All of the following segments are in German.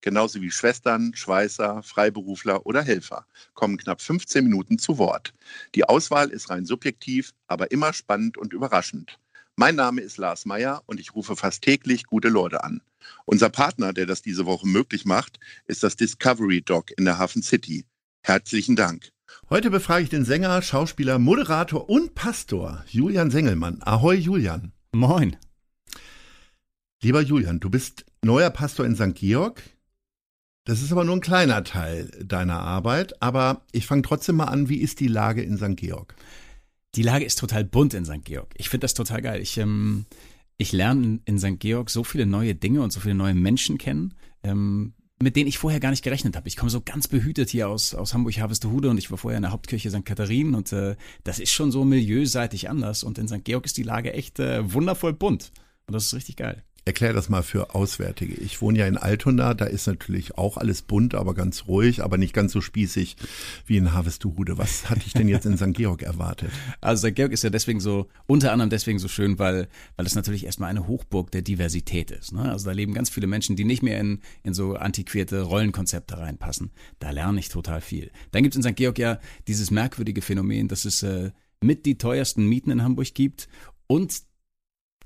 genauso wie Schwestern, Schweißer, Freiberufler oder Helfer, kommen knapp 15 Minuten zu Wort. Die Auswahl ist rein subjektiv, aber immer spannend und überraschend. Mein Name ist Lars Meyer und ich rufe fast täglich gute Leute an. Unser Partner, der das diese Woche möglich macht, ist das Discovery Dog in der Hafen City. Herzlichen Dank. Heute befrage ich den Sänger, Schauspieler, Moderator und Pastor Julian Sengelmann. Ahoi Julian. Moin. Lieber Julian, du bist neuer Pastor in St. Georg. Das ist aber nur ein kleiner Teil deiner Arbeit, aber ich fange trotzdem mal an, wie ist die Lage in St. Georg? Die Lage ist total bunt in St. Georg. Ich finde das total geil. Ich, ähm, ich lerne in St. Georg so viele neue Dinge und so viele neue Menschen kennen. Ähm, mit denen ich vorher gar nicht gerechnet habe. Ich komme so ganz behütet hier aus, aus Hamburg-Harvestehude und ich war vorher in der Hauptkirche St. Katharinen und äh, das ist schon so milieuseitig anders und in St. Georg ist die Lage echt äh, wundervoll bunt und das ist richtig geil. Erklär das mal für Auswärtige. Ich wohne ja in Altona, da ist natürlich auch alles bunt, aber ganz ruhig, aber nicht ganz so spießig wie in Harvestuhude. Was hatte ich denn jetzt in St. Georg erwartet? Also St. Georg ist ja deswegen so, unter anderem deswegen so schön, weil, weil es natürlich erstmal eine Hochburg der Diversität ist. Ne? Also da leben ganz viele Menschen, die nicht mehr in, in so antiquierte Rollenkonzepte reinpassen. Da lerne ich total viel. Dann gibt es in St. Georg ja dieses merkwürdige Phänomen, dass es äh, mit die teuersten Mieten in Hamburg gibt und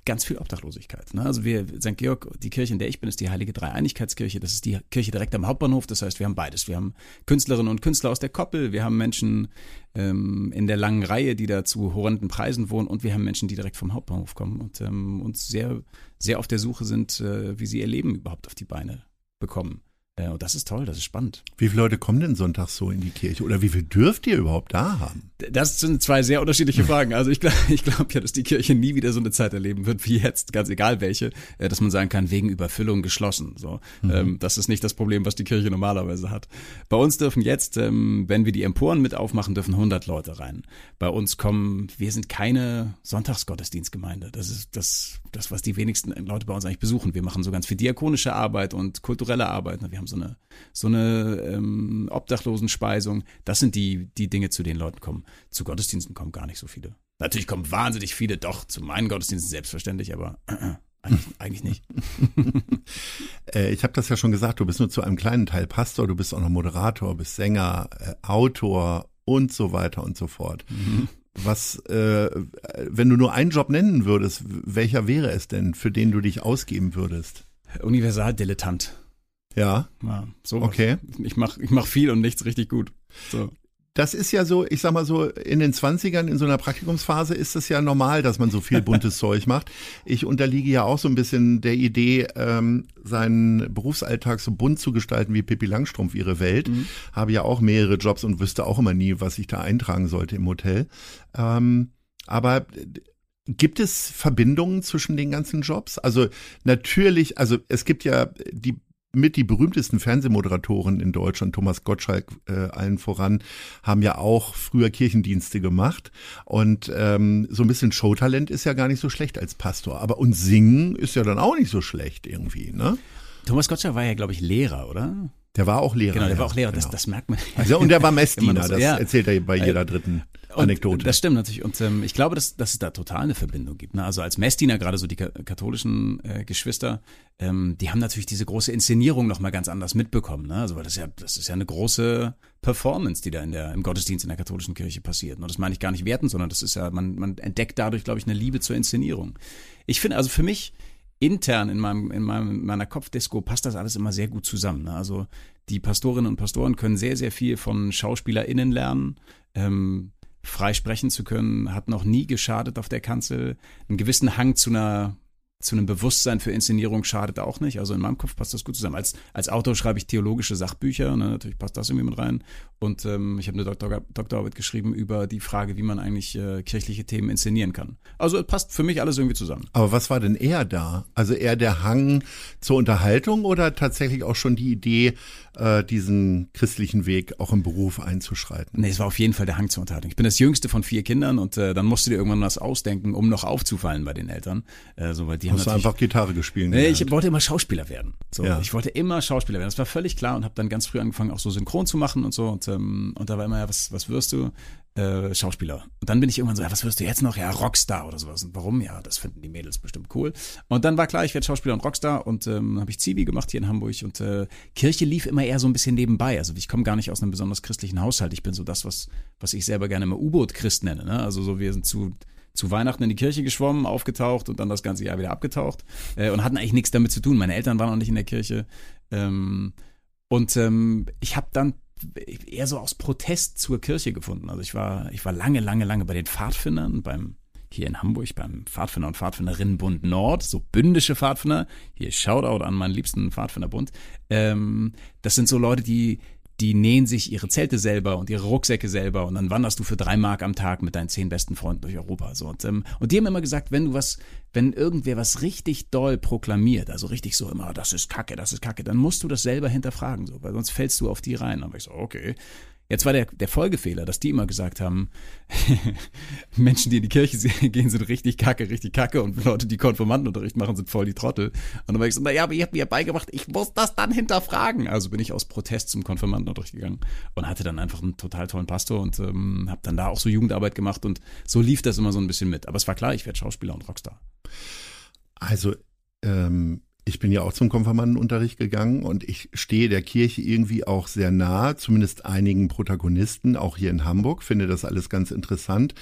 ganz viel Obdachlosigkeit. Ne? Also wir, St. Georg, die Kirche, in der ich bin, ist die Heilige Dreieinigkeitskirche. Das ist die Kirche direkt am Hauptbahnhof. Das heißt, wir haben beides. Wir haben Künstlerinnen und Künstler aus der Koppel, wir haben Menschen ähm, in der langen Reihe, die da zu horrenden Preisen wohnen und wir haben Menschen, die direkt vom Hauptbahnhof kommen und ähm, uns sehr, sehr auf der Suche sind, äh, wie sie ihr Leben überhaupt auf die Beine bekommen. Äh, und das ist toll, das ist spannend. Wie viele Leute kommen denn sonntags so in die Kirche? Oder wie viel dürft ihr überhaupt da haben? Das sind zwei sehr unterschiedliche Fragen. Also ich glaube ich glaub ja, dass die Kirche nie wieder so eine Zeit erleben wird wie jetzt, ganz egal welche, äh, dass man sagen kann, wegen Überfüllung geschlossen. So, mhm. Ähm, das ist nicht das Problem, was die Kirche normalerweise hat. Bei uns dürfen jetzt, ähm, wenn wir die Emporen mit aufmachen, dürfen 100 Leute rein. Bei uns kommen, wir sind keine Sonntagsgottesdienstgemeinde. Das ist das, das, was die wenigsten Leute bei uns eigentlich besuchen. Wir machen so ganz viel diakonische Arbeit und kulturelle Arbeit. Wir haben so eine, so eine ähm, Obdachlosenspeisung. Das sind die, die Dinge, zu denen Leute kommen. Zu Gottesdiensten kommen gar nicht so viele. Natürlich kommen wahnsinnig viele, doch, zu meinen Gottesdiensten selbstverständlich, aber äh, eigentlich, eigentlich nicht. Äh, ich habe das ja schon gesagt, du bist nur zu einem kleinen Teil Pastor, du bist auch noch Moderator, bist Sänger, äh, Autor und so weiter und so fort. Mhm. Was, äh, wenn du nur einen Job nennen würdest, welcher wäre es denn, für den du dich ausgeben würdest? Universaldilettant. Ja. ja so okay. Ich mach, ich mach viel und nichts richtig gut. So. Das ist ja so, ich sag mal so, in den Zwanzigern, in so einer Praktikumsphase ist es ja normal, dass man so viel buntes Zeug macht. Ich unterliege ja auch so ein bisschen der Idee, ähm, seinen Berufsalltag so bunt zu gestalten wie Pippi Langstrumpf ihre Welt. Mhm. Habe ja auch mehrere Jobs und wüsste auch immer nie, was ich da eintragen sollte im Hotel. Ähm, aber Gibt es Verbindungen zwischen den ganzen Jobs? Also natürlich, also es gibt ja die mit die berühmtesten Fernsehmoderatoren in Deutschland, Thomas Gottschalk äh, allen voran, haben ja auch früher Kirchendienste gemacht. Und ähm, so ein bisschen Showtalent ist ja gar nicht so schlecht als Pastor. Aber und singen ist ja dann auch nicht so schlecht irgendwie, ne? Thomas Gottschalk war ja, glaube ich, Lehrer, oder? Der war auch Lehrer. Genau, der ja, war auch Lehrer, das, genau. das merkt man. Also, und der war Messdiener, das, das ja. erzählt er bei jeder dritten Anekdote. Und das stimmt natürlich. Und ähm, ich glaube, dass, dass es da total eine Verbindung gibt. Ne? Also als Messdiener, gerade so die katholischen äh, Geschwister, ähm, die haben natürlich diese große Inszenierung nochmal ganz anders mitbekommen. Ne? Also weil das ja, das ist ja eine große Performance, die da in der, im Gottesdienst in der katholischen Kirche passiert. Und das meine ich gar nicht werten, sondern das ist ja, man, man entdeckt dadurch, glaube ich, eine Liebe zur Inszenierung. Ich finde, also für mich, intern in meinem in meinem meiner Kopfdisco passt das alles immer sehr gut zusammen. Ne? Also die Pastorinnen und Pastoren können sehr sehr viel von SchauspielerInnen lernen. Ähm, frei sprechen zu können, hat noch nie geschadet auf der Kanzel. Einen gewissen Hang zu einer zu einem Bewusstsein für Inszenierung schadet auch nicht. Also in meinem Kopf passt das gut zusammen. Als, als Autor schreibe ich theologische Sachbücher, ne? natürlich passt das irgendwie mit rein. Und ähm, ich habe eine Doktor, Doktorarbeit geschrieben über die Frage, wie man eigentlich äh, kirchliche Themen inszenieren kann. Also passt für mich alles irgendwie zusammen. Aber was war denn eher da? Also eher der Hang zur Unterhaltung oder tatsächlich auch schon die Idee, äh, diesen christlichen Weg auch im Beruf einzuschreiten? Nee, es war auf jeden Fall der Hang zur Unterhaltung. Ich bin das jüngste von vier Kindern und äh, dann musst du dir irgendwann was ausdenken, um noch aufzufallen bei den Eltern. Äh, so, weil die Hast haben du einfach Gitarre gespielt? Nee, ich wollte immer Schauspieler werden. So, Ja. Ich wollte immer Schauspieler werden. Das war völlig klar und habe dann ganz früh angefangen, auch so synchron zu machen und so. Und, ähm, und da war immer, ja, was, was wirst du? Äh, Schauspieler. Und dann bin ich irgendwann so, ja, was wirst du jetzt noch? Ja, Rockstar oder sowas. Und warum? Ja, das finden die Mädels bestimmt cool. Und dann war klar, ich werde Schauspieler und Rockstar und ähm, habe ich Zivi gemacht hier in Hamburg und äh, Kirche lief immer eher so ein bisschen nebenbei. Also ich komme gar nicht aus einem besonders christlichen Haushalt. Ich bin so das, was, was ich selber gerne immer U-Boot-Christ nenne. Ne? Also so, wir sind zu zu Weihnachten in die Kirche geschwommen, aufgetaucht und dann das ganze Jahr wieder abgetaucht äh, und hatten eigentlich nichts damit zu tun. Meine Eltern waren auch nicht in der Kirche. Ähm, und ähm, ich habe dann eher so aus Protest zur Kirche gefunden. Also ich war, ich war lange, lange, lange bei den Pfadfindern, beim hier in Hamburg beim Pfadfinder und Pfadfinderinnenbund Nord, so bündische Pfadfinder. Hier Shoutout an meinen liebsten Pfadfinderbund. Ähm, das sind so Leute, die die nähen sich ihre Zelte selber und ihre Rucksäcke selber und dann wanderst du für drei Mark am Tag mit deinen zehn besten Freunden durch Europa. So. Und, ähm, und die haben immer gesagt, wenn du was, wenn irgendwer was richtig doll proklamiert, also richtig so immer, das ist Kacke, das ist Kacke, dann musst du das selber hinterfragen, so, weil sonst fällst du auf die rein. Dann war ich so, okay. Jetzt war der, der Folgefehler, dass die immer gesagt haben, Menschen, die in die Kirche gehen, sind richtig kacke, richtig kacke und Leute, die Konformantenunterricht machen, sind voll die Trottel. Und dann war ich so, naja, aber ihr habt mir beigebracht, ich muss das dann hinterfragen. Also bin ich aus Protest zum Konfirmandenunterricht gegangen und hatte dann einfach einen total tollen Pastor und ähm, habe dann da auch so Jugendarbeit gemacht und so lief das immer so ein bisschen mit. Aber es war klar, ich werde Schauspieler und Rockstar. Also, ähm, ich bin ja auch zum Konfirmandenunterricht gegangen und ich stehe der Kirche irgendwie auch sehr nah, zumindest einigen Protagonisten, auch hier in Hamburg, finde das alles ganz interessant.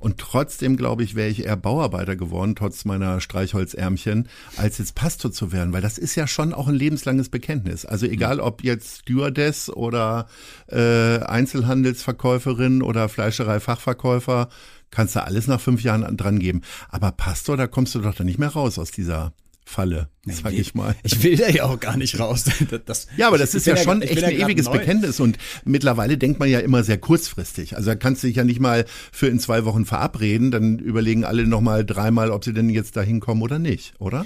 Und trotzdem, glaube ich, wäre ich eher Bauarbeiter geworden, trotz meiner Streichholzärmchen, als jetzt Pastor zu werden, weil das ist ja schon auch ein lebenslanges Bekenntnis. Also egal ob jetzt Stewardess oder äh, Einzelhandelsverkäuferin oder Fleischereifachverkäufer, kannst du alles nach fünf Jahren dran geben. Aber Pastor, da kommst du doch dann nicht mehr raus aus dieser Falle, sag ich mal. Ich will da ja auch gar nicht raus. Das, Ja, aber das ist ja schon echt ein ewiges neu. Bekenntnis und mittlerweile denkt man ja immer sehr kurzfristig. Also da kannst du dich ja nicht mal für in zwei Wochen verabreden, dann überlegen alle nochmal dreimal, ob sie denn jetzt da hinkommen oder nicht, oder?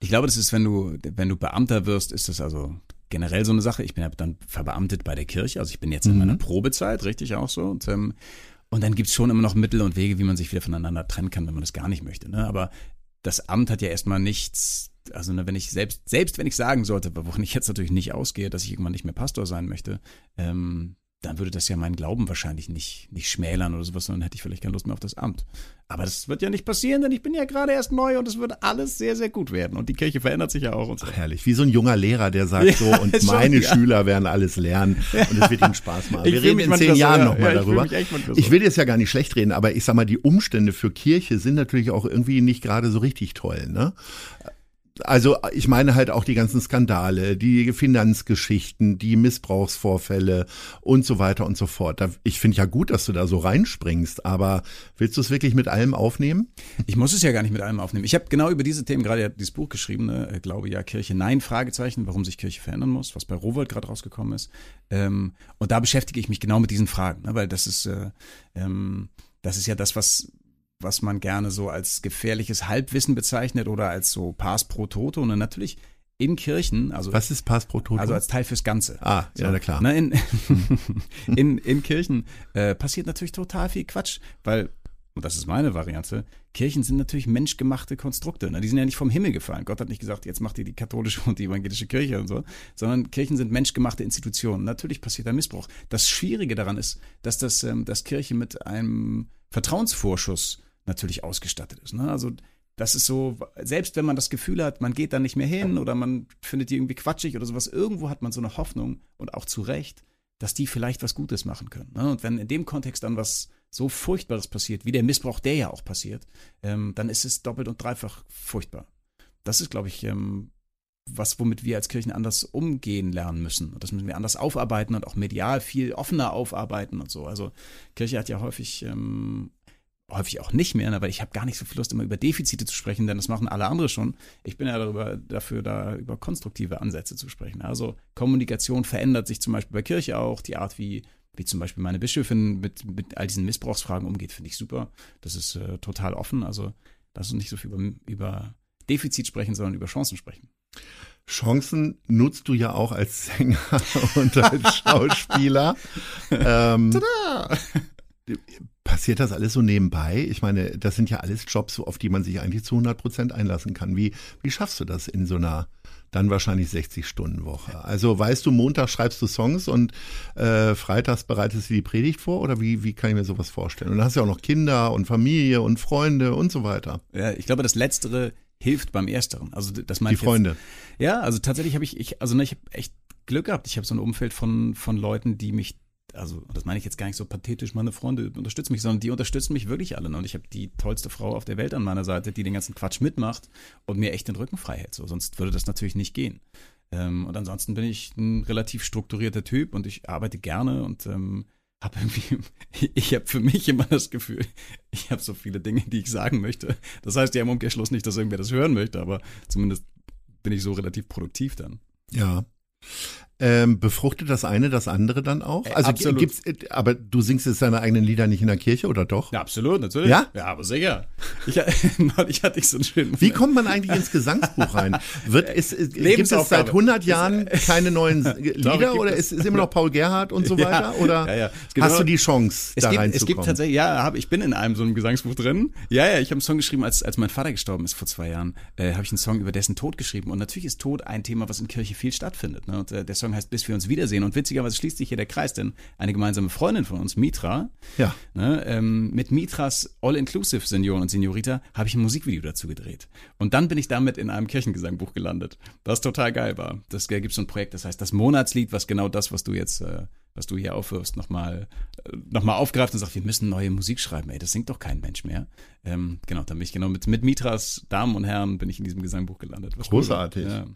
Ich glaube, das ist, wenn du, wenn du Beamter wirst, ist das also generell so eine Sache. Ich bin ja dann verbeamtet bei der Kirche, also ich bin jetzt in meiner Probezeit, richtig auch so. Und, ähm, und dann gibt's schon immer noch Mittel und Wege, wie man sich wieder voneinander trennen kann, wenn man das gar nicht möchte. Ne? Aber das Amt hat ja erstmal nichts, also ne, wenn ich selbst, selbst wenn ich sagen sollte, wovon ich jetzt natürlich nicht ausgehe, dass ich irgendwann nicht mehr Pastor sein möchte, ähm, dann würde das ja meinen Glauben wahrscheinlich nicht, nicht schmälern oder sowas, sondern hätte ich vielleicht keine Lust mehr auf das Amt. Aber das wird ja nicht passieren, denn ich bin ja gerade erst neu und es wird alles sehr, sehr gut werden. Und die Kirche verändert sich ja auch und so. Ach, herrlich. Wie so ein junger Lehrer, der sagt Ja, so, und schon, meine ja. Schüler werden alles lernen und es wird ihnen Spaß machen. Ich Wir reden in zehn Jahren ja. nochmal Ja, ich darüber. so. Ich will jetzt ja gar nicht schlecht reden, aber ich sag mal, die Umstände für Kirche sind natürlich auch irgendwie nicht gerade so richtig toll, ne? Also ich meine halt auch die ganzen Skandale, die Finanzgeschichten, die Missbrauchsvorfälle und so weiter und so fort. Ich finde ja gut, dass du da so reinspringst, aber willst du es wirklich mit allem aufnehmen? Ich muss es ja gar nicht mit allem aufnehmen. Ich habe genau über diese Themen gerade ja dieses Buch geschrieben, ne? äh, Glaube ja, Kirche, nein, Fragezeichen, warum sich Kirche verändern muss, was bei Rowold gerade rausgekommen ist. Ähm, und da beschäftige ich mich genau mit diesen Fragen, ne? weil das ist, äh, ähm, das ist ja das, was was man gerne so als gefährliches Halbwissen bezeichnet oder als so Pass pro Toto. Und natürlich in Kirchen, also Was ist Pass pro Toto? also als Teil fürs Ganze. ah, ja, na klar. Ne, in, in, in Kirchen äh, passiert natürlich total viel Quatsch, weil, und das ist meine Variante, Kirchen sind natürlich menschgemachte Konstrukte. Ne? Die sind ja nicht vom Himmel gefallen. Gott hat nicht gesagt, jetzt macht ihr die katholische und die evangelische Kirche und so, sondern Kirchen sind menschgemachte Institutionen. Natürlich passiert da Missbrauch. Das Schwierige daran ist, dass das, ähm, dass Kirche mit einem Vertrauensvorschuss natürlich ausgestattet ist. Ne? Also das ist so, selbst wenn man das Gefühl hat, man geht da nicht mehr hin oder man findet die irgendwie quatschig oder sowas, irgendwo hat man so eine Hoffnung und auch zu Recht, dass die vielleicht was Gutes machen können. Ne? Und wenn in dem Kontext dann was so Furchtbares passiert, wie der Missbrauch, der ja auch passiert, ähm, dann ist es doppelt und dreifach furchtbar. Das ist, glaube ich, ähm, was, womit wir als Kirchen anders umgehen lernen müssen. Und das müssen wir anders aufarbeiten und auch medial viel offener aufarbeiten und so. Also Kirche hat ja häufig ähm, häufig auch nicht mehr, ne, weil ich habe gar nicht so viel Lust, immer über Defizite zu sprechen, denn das machen alle andere schon. Ich bin ja darüber, dafür, da über konstruktive Ansätze zu sprechen. Also Kommunikation verändert sich zum Beispiel bei Kirche auch. Die Art, wie, wie zum Beispiel meine Bischöfin mit, mit all diesen Missbrauchsfragen umgeht, finde ich super. Das ist äh, total offen. Also lass uns nicht so viel über, über Defizit sprechen, sondern über Chancen sprechen. Chancen nutzt du ja auch als Sänger und als Schauspieler. ähm, Tada! Passiert das alles so nebenbei? Ich meine, das sind ja alles Jobs, auf die man sich eigentlich zu 100 Prozent einlassen kann. Wie, wie schaffst du das in so einer dann wahrscheinlich 60-Stunden-Woche? Also weißt du, Montag schreibst du Songs und äh, freitags bereitest du die Predigt vor? Oder wie, wie kann ich mir sowas vorstellen? Und dann hast du ja auch noch Kinder und Familie und Freunde und so weiter. Ja, ich glaube, das Letztere hilft beim Ersteren. Also das meine Die Freunde. Jetzt, ja, also tatsächlich habe ich, ich, also ne, ich habe echt Glück gehabt. Ich habe so ein Umfeld von, von Leuten, die mich also das meine ich jetzt gar nicht so pathetisch, meine Freunde unterstützen mich, sondern die unterstützen mich wirklich alle. Ne? Und ich habe die tollste Frau auf der Welt an meiner Seite, die den ganzen Quatsch mitmacht und mir echt den Rücken frei hält. So, sonst würde das natürlich nicht gehen. Ähm, und ansonsten bin ich ein relativ strukturierter Typ und ich arbeite gerne und ähm, habe irgendwie, ich habe für mich immer das Gefühl, ich habe so viele Dinge, die ich sagen möchte. Das heißt ja im Umkehrschluss nicht, dass irgendwer das hören möchte, aber zumindest bin ich so relativ produktiv dann. Ja. Ähm, befruchtet das eine das andere dann auch? Also absolut. gibt's, äh, aber du singst jetzt deine eigenen Lieder nicht in der Kirche oder doch? Ja, absolut, natürlich. Ja? Ja, aber sicher. Ich, ich hatte ich so einen schönen Moment. Wie kommt man eigentlich ins Gesangsbuch rein? Wird, ist, ist, gibt es seit 100 Jahren keine neuen Lieder Doch, oder ist, ist immer noch Paul Gerhardt und so weiter? Oder ja, ja. hast du die Chance, es da gibt, reinzukommen? Es gibt tatsächlich, ja, hab, ich bin in einem so einem Gesangsbuch drin. Ja, ja, ich habe einen Song geschrieben, als, als mein Vater gestorben ist vor zwei Jahren, äh, habe ich einen Song über dessen Tod geschrieben. Und natürlich ist Tod ein Thema, was in Kirche viel stattfindet. Ne? Und äh, der Song heißt Bis wir uns wiedersehen. Und witzigerweise schließt sich hier der Kreis, denn eine gemeinsame Freundin von uns, Mitra, ja. ne, ähm, mit Mitras All-Inclusive Senioren und Seniorita habe ich ein Musikvideo dazu gedreht. Und dann bin ich damit in einem Kirchengesangbuch gelandet, das total geil war. Das gibt so ein Projekt, das heißt das Monatslied, was genau das, was du jetzt äh, was du hier aufwirfst, nochmal noch mal aufgreift und sagt, wir müssen neue Musik schreiben. Ey, das singt doch kein Mensch mehr. Ähm, genau, dann bin ich genau mit, mit Mitras Damen und Herren bin ich in diesem Gesangbuch gelandet. Großartig. Ja.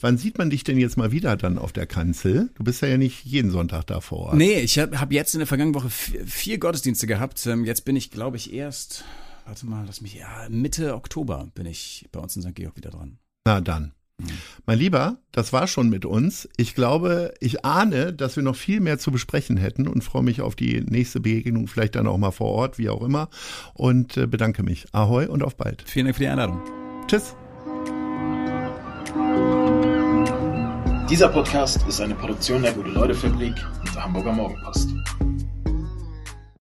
Wann sieht man dich denn jetzt mal wieder dann auf der Kanzel? Du bist ja, ja nicht jeden Sonntag da vor Ort. Nee, ich habe hab jetzt in der vergangenen Woche vier, vier Gottesdienste gehabt. Ähm, jetzt bin ich, glaube ich, erst, warte mal, lass mich, ja, Mitte Oktober bin ich bei uns in St. Georg wieder dran. Na dann. Mein Lieber, das war schon mit uns. Ich glaube, ich ahne, dass wir noch viel mehr zu besprechen hätten und freue mich auf die nächste Begegnung, vielleicht dann auch mal vor Ort, wie auch immer. Und äh, bedanke mich. Ahoi und auf bald. Vielen Dank für die Einladung. Tschüss. Dieser Podcast ist eine Produktion der Gute-Leute-Fabrik und der Hamburger Morgenpost.